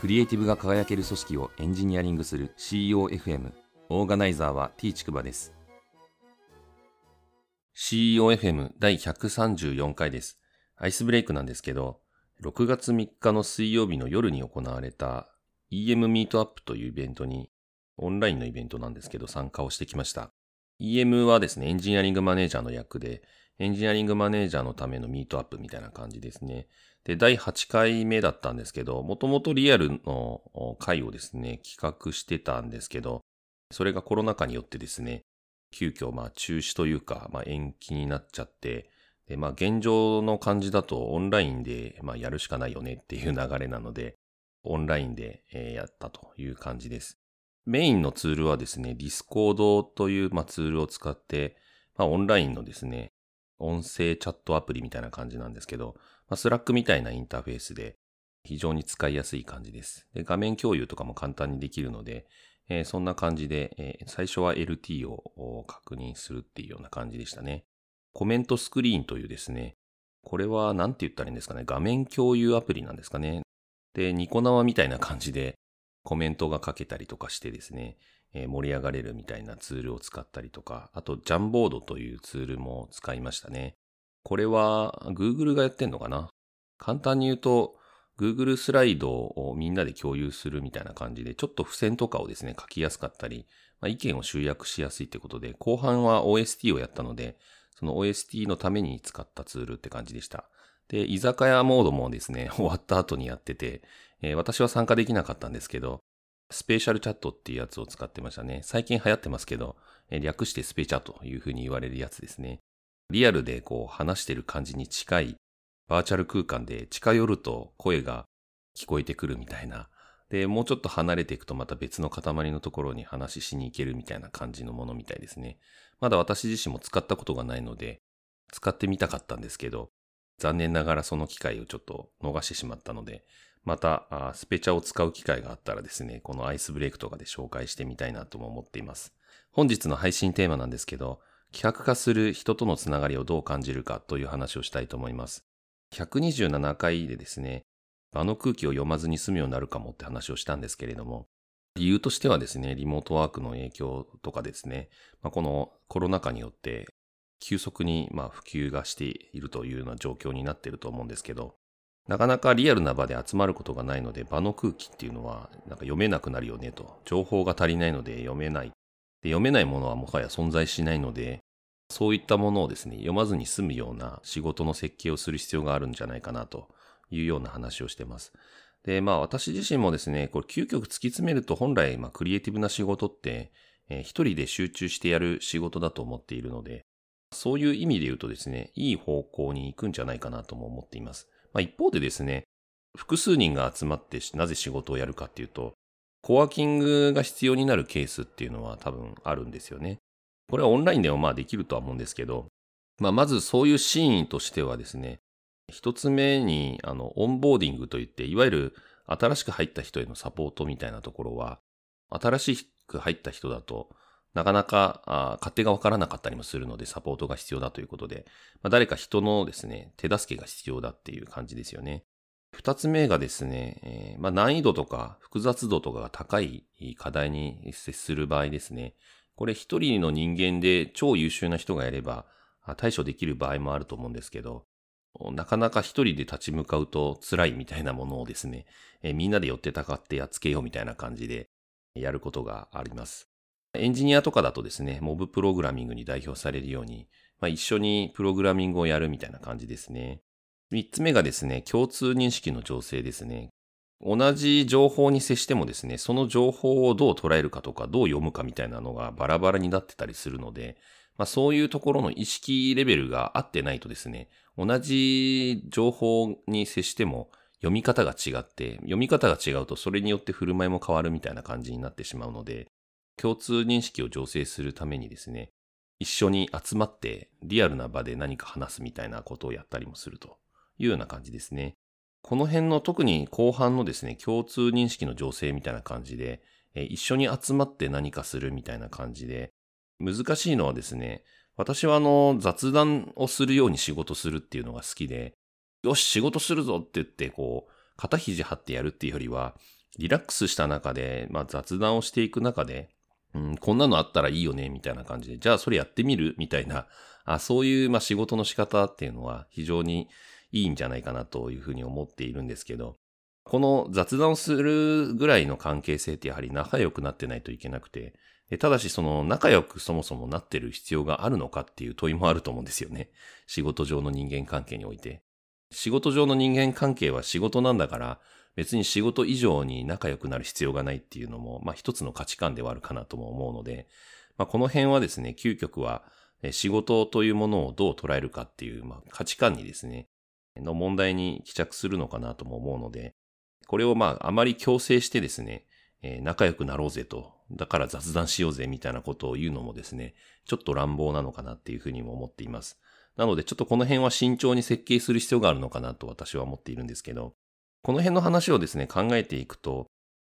クリエイティブが輝ける組織をエンジニアリングする CEOFM オーガナイザーは T ちくばです。CEOFM 第134回です。アイスブレイクなんですけど6月3日の水曜日の夜に行われた EM ミートアップというイベントにオンラインのイベントなんですけど参加をしてきました。EM はですねエンジニアリングマネージャーの役でエンジニアリングマネージャーのためのミートアップみたいな感じですね。で、第8回目だったんですけど、もともとリアルの回をですね、企画してたんですけど、それがコロナ禍によってですね、急遽まあ中止というか、まあ延期になっちゃって、で、まあ現状の感じだとオンラインでまあやるしかないよねっていう流れなので、オンラインでやったという感じです。メインのツールはですね、Discord というまあツールを使って、まあオンラインのですね、音声チャットアプリみたいな感じなんですけど、まあ、 Slack みたいなインターフェースで非常に使いやすい感じです。で画面共有とかも簡単にできるので、えー、そんな感じで、えー、最初は LT を確認するっていうような感じでしたね。 CommentScreen というですね、これは何て言ったらいいんですかね、画面共有アプリなんですかね。で、ニコ生みたいな感じでコメントが書けたりとかしてですね、え盛り上がれるみたいなツールを使ったりとか、あと Jamboard というツールも使いましたね。これは Google がやってんのかな？簡単に言うと Google スライドをみんなで共有するみたいな感じで、ちょっと付箋とかをですね、書きやすかったり、まあ、意見を集約しやすいってことで、後半は OST をやったので、その OST のために使ったツールって感じでした。で、居酒屋モードもですね、終わった後にやってて、えー、私は参加できなかったんですけど、スペーシャルチャットっていうやつを使ってましたね。最近流行ってますけど、略してスペチャというふうに言われるやつですね。リアルでこう話してる感じに近いバーチャル空間で近寄ると声が聞こえてくるみたいな。で、もうちょっと離れていくとまた別の塊のところに話ししに行けるみたいな感じのものみたいですね。まだ私自身も使ったことがないので、使ってみたかったんですけど、残念ながらその機会をちょっと逃してしまったので、また、スペチャを使う機会があったらですね、このアイスブレイクとかで紹介してみたいなとも思っています。本日の配信テーマなんですけど、企画化する人とのつながりをどう感じるかという話をしたいと思います。127回でですね、場の空気を読まずに済むようになるかもって話をしたんですけれども、理由としてはですね、リモートワークの影響とかですね、まあ、このコロナ禍によって急速にま普及がしているというような状況になっていると思うんですけど、なかなかリアルな場で集まることがないので、場の空気っていうのは、なんか読めなくなるよねと。情報が足りないので読めない。で読めないものはもはや存在しないので、そういったものをですね、読まずに済むような仕事の設計をする必要があるんじゃないかなというような話をしてます。で、まあ私自身もですね、これ究極突き詰めると本来、まあクリエイティブな仕事って、えー、一人で集中してやる仕事だと思っているので、そういう意味で言うとですね、いい方向に行くんじゃないかなとも思っています。まあ、一方でですね、複数人が集まってなぜ仕事をやるかっていうと、コワーキングが必要になるケースっていうのは多分あるんですよね。これはオンラインでもまあできるとは思うんですけど、まあ、まずそういうシーンとしてはですね、一つ目に、あの、オンボーディングといって、いわゆる新しく入った人へのサポートみたいなところは、新しく入った人だと、なかなか勝手がわからなかったりもするのでサポートが必要だということで、まあ、誰か人のですね、手助けが必要だっていう感じですよね。二つ目がですね、えー、まあ、難易度とか複雑度とかが高い課題に接する場合ですね。これ一人の人間で超優秀な人がやれば対処できる場合もあると思うんですけど、なかなか一人で立ち向かうと辛いみたいなものをですね、えー、みんなで寄ってたかってやっつけようみたいな感じでやることがあります。エンジニアとかだとですね、モブプログラミングに代表されるように、まあ、一緒にプログラミングをやるみたいな感じですね。三つ目がですね、共通認識の情勢ですね。同じ情報に接してもですね、その情報をどう捉えるかとか、どう読むかみたいなのがバラバラになってたりするので、まあ、そういうところの意識レベルが合ってないとですね、同じ情報に接しても読み方が違って、読み方が違うとそれによって振る舞いも変わるみたいな感じになってしまうので、共通認識を醸成するためにですね、一緒に集まってリアルな場で何か話すみたいなことをやったりもするというような感じですね。この辺の特に後半のですね、共通認識の醸成みたいな感じで、一緒に集まって何かするみたいな感じで、難しいのはですね、私はあの雑談をするように仕事するっていうのが好きで、よし仕事するぞって言ってこう、肩肘張ってやるっていうよりは、リラックスした中で、まあ、雑談をしていく中で、うん、こんなのあったらいいよね、みたいな感じで、じゃあそれやってみる？みたいな、あそういう、まあ、仕事の仕方っていうのは非常にいいんじゃないかなというふうに思っているんですけど、この雑談をするぐらいの関係性ってやはり仲良くなってないといけなくて、ただしその仲良くそもそもなってる必要があるのかっていう問いもあると思うんですよね。仕事上の人間関係において。仕事上の人間関係は仕事なんだから、別に仕事以上に仲良くなる必要がないっていうのも、まあ一つの価値観ではあるかなとも思うので、まあこの辺はですね、究極は仕事というものをどう捉えるかっていう、まあ価値観にですね、の問題に帰着するのかなとも思うので、これをまああまり強制してですね、えー、仲良くなろうぜと、だから雑談しようぜみたいなことを言うのもですね、ちょっと乱暴なのかなっていうふうにも思っています。なのでちょっとこの辺は慎重に設計する必要があるのかなと私は思っているんですけど、この辺の話をですね、考えていくと、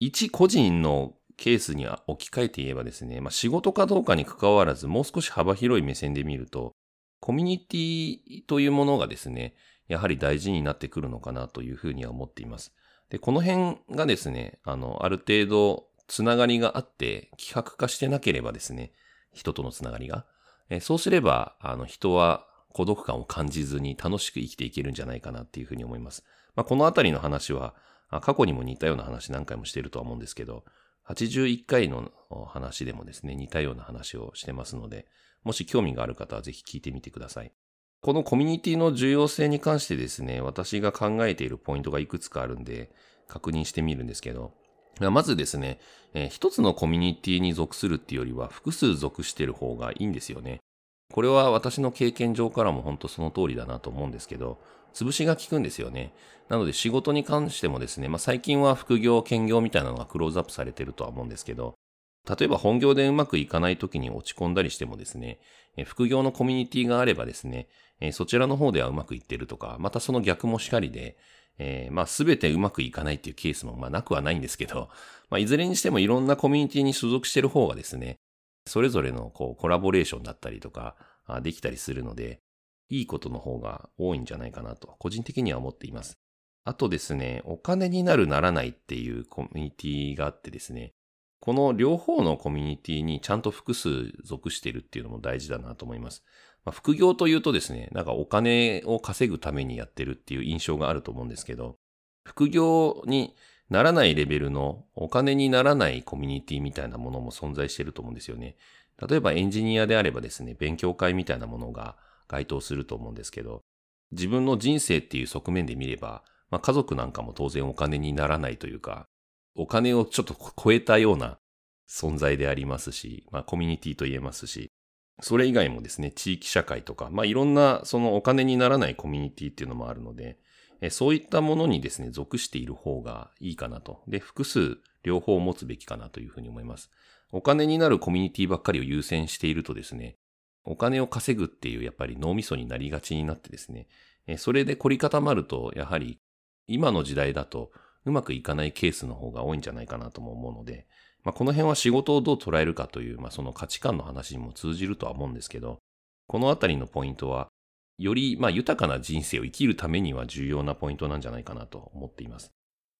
一個人のケースに置き換えて言えばですね、まあ、仕事かどうかに関わらず、もう少し幅広い目線で見ると、コミュニティというものがですね、やはり大事になってくるのかなというふうには思っています。で、この辺がですね、あの、ある程度つながりがあって、希薄化してなければですね、人とのつながりが。えそうすれば、あの、人は孤独感を感じずに楽しく生きていけるんじゃないかなっていうふうに思います。まあ、このあたりの話は、過去にも似たような話何回もしているとは思うんですけど、81回の話でもですね、似たような話をしてますので、もし興味がある方はぜひ聞いてみてください。このコミュニティの重要性に関してですね、私が考えているポイントがいくつかあるんで、確認してみるんですけど、まずですね、えー、一つのコミュニティに属するっていうよりは複数属してる方がいいんですよね。これは私の経験上からも本当その通りだなと思うんですけど、潰しが効くんですよね。なので仕事に関してもですね、まあ、最近は副業、兼業みたいなのがクローズアップされてるとは思うんですけど、例えば本業でうまくいかない時に落ち込んだりしてもですね、副業のコミュニティがあればですね、そちらの方ではうまくいってるとか、またその逆もしかりで、えー、まあ全てうまくいかないっていうケースもまあなくはないんですけど、まあいずれにしてもいろんなコミュニティに所属してる方がですね、それぞれのこうコラボレーションだったりとか、できたりするので、いいことの方が多いんじゃないかなと、個人的には思っています。あとですね、お金になるならないっていうコミュニティがあってですね、この両方のコミュニティにちゃんと複数属しているっていうのも大事だなと思います。まあ、副業というとですね、なんかお金を稼ぐためにやってるっていう印象があると思うんですけど、副業にならないレベルのお金にならないコミュニティみたいなものも存在してると思うんですよね。例えばエンジニアであればですね、勉強会みたいなものが該当すると思うんですけど、自分の人生っていう側面で見れば、まあ、家族なんかも当然お金にならないというか、お金をちょっと超えたような存在でありますし、まあコミュニティと言えますし、それ以外もですね、地域社会とか、まあいろんなそのお金にならないコミュニティっていうのもあるので、そういったものにですね、属している方がいいかなと。で、複数両方持つべきかなというふうに思います。お金になるコミュニティばっかりを優先しているとですね、お金を稼ぐっていうやっぱり脳みそになりがちになってですね、それで凝り固まると、やはり今の時代だとうまくいかないケースの方が多いんじゃないかなとも思うので、まあ、この辺は仕事をどう捉えるかという、まあ、その価値観の話にも通じるとは思うんですけど、このあたりのポイントは、より、まあ、豊かな人生を生きるためには重要なポイントなんじゃないかなと思っています。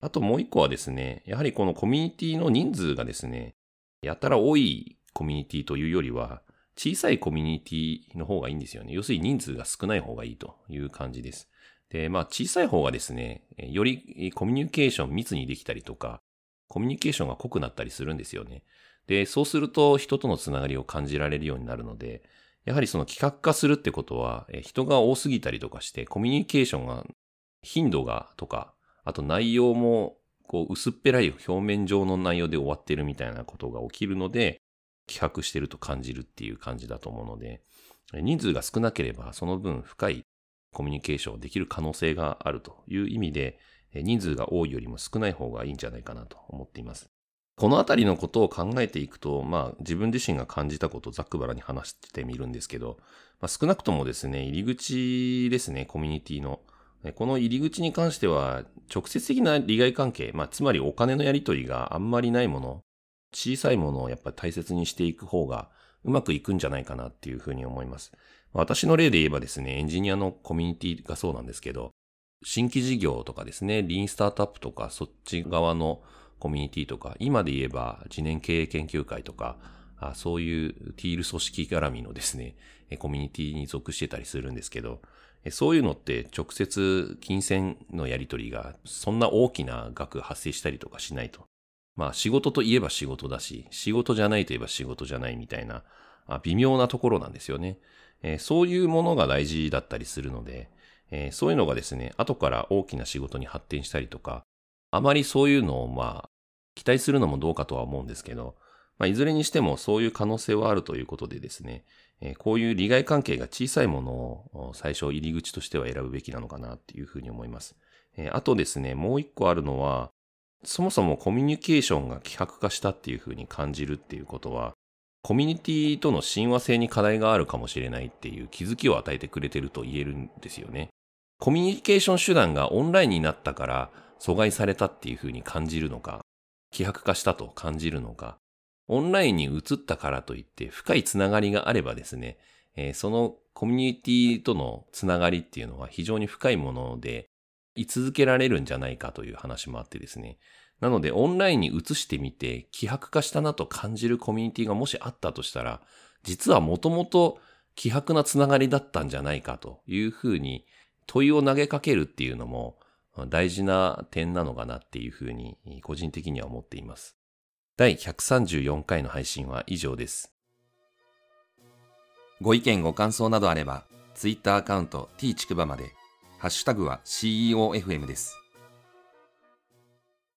あともう一個はですね、やはりこのコミュニティの人数がですね、やたら多いコミュニティというよりは、小さいコミュニティの方がいいんですよね。要するに人数が少ない方がいいという感じです。で、まあ小さい方がですね、よりコミュニケーション密にできたりとか、コミュニケーションが濃くなったりするんですよね。で、そうすると人とのつながりを感じられるようになるので、やはりその企画化するってことは、人が多すぎたりとかして、コミュニケーションが、頻度がとか、あと内容も、こう、薄っぺらい表面上の内容で終わってるみたいなことが起きるので、企画してると感じるっていう感じだと思うので、人数が少なければその分深いコミュニケーションできる可能性があるという意味で、人数が多いよりも少ない方がいいんじゃないかなと思っています。このあたりのことを考えていくと、まあ自分自身が感じたことをざっくばらに話してみるんですけど、まあ、少なくともですね、入り口ですね、コミュニティの。この入り口に関しては、直接的な利害関係、まあつまりお金のやり取りがあんまりないもの、小さいものをやっぱり大切にしていく方がうまくいくんじゃないかなっていうふうに思います。私の例で言えばですね、エンジニアのコミュニティがそうなんですけど、新規事業とかですね、リーンスタートアップとか、そっち側のコミュニティとか、今で言えば次年経営研究会とか、そういうティール組織絡みのですね、コミュニティに属してたりするんですけど、そういうのって直接金銭のやり取りがそんな大きな額発生したりとかしないと。まあ仕事といえば仕事だし、仕事じゃないといえば仕事じゃないみたいな、微妙なところなんですよね。そういうものが大事だったりするので、そういうのがですね、後から大きな仕事に発展したりとか、あまりそういうのをまあ、期待するのもどうかとは思うんですけど、まあ、いずれにしてもそういう可能性はあるということでですね、えこういう利害関係が小さいものを最初入り口としては選ぶべきなのかなっていうふうに思います。えあとですね、もう一個あるのは、そもそもコミュニケーションが希薄化したっていうふうに感じるっていうことは、コミュニティとの親和性に課題があるかもしれないっていう気づきを与えてくれてると言えるんですよね。コミュニケーション手段がオンラインになったから阻害されたっていうふうに感じるのか、希薄化したと感じるのか、オンラインに移ったからといって深いつながりがあればですね、えー、そのコミュニティとのつながりっていうのは非常に深いもので、居続けられるんじゃないかという話もあってですね。なので、オンラインに移してみて、希薄化したなと感じるコミュニティがもしあったとしたら、実はもともと希薄なつながりだったんじゃないかというふうに問いを投げかけるっていうのも大事な点なのかなっていうふうに個人的には思っています。第134回の配信は以上です。ご意見ご感想などあれば、Twitter アカウント t ちくばまで、ハッシュタグは CEOFM です。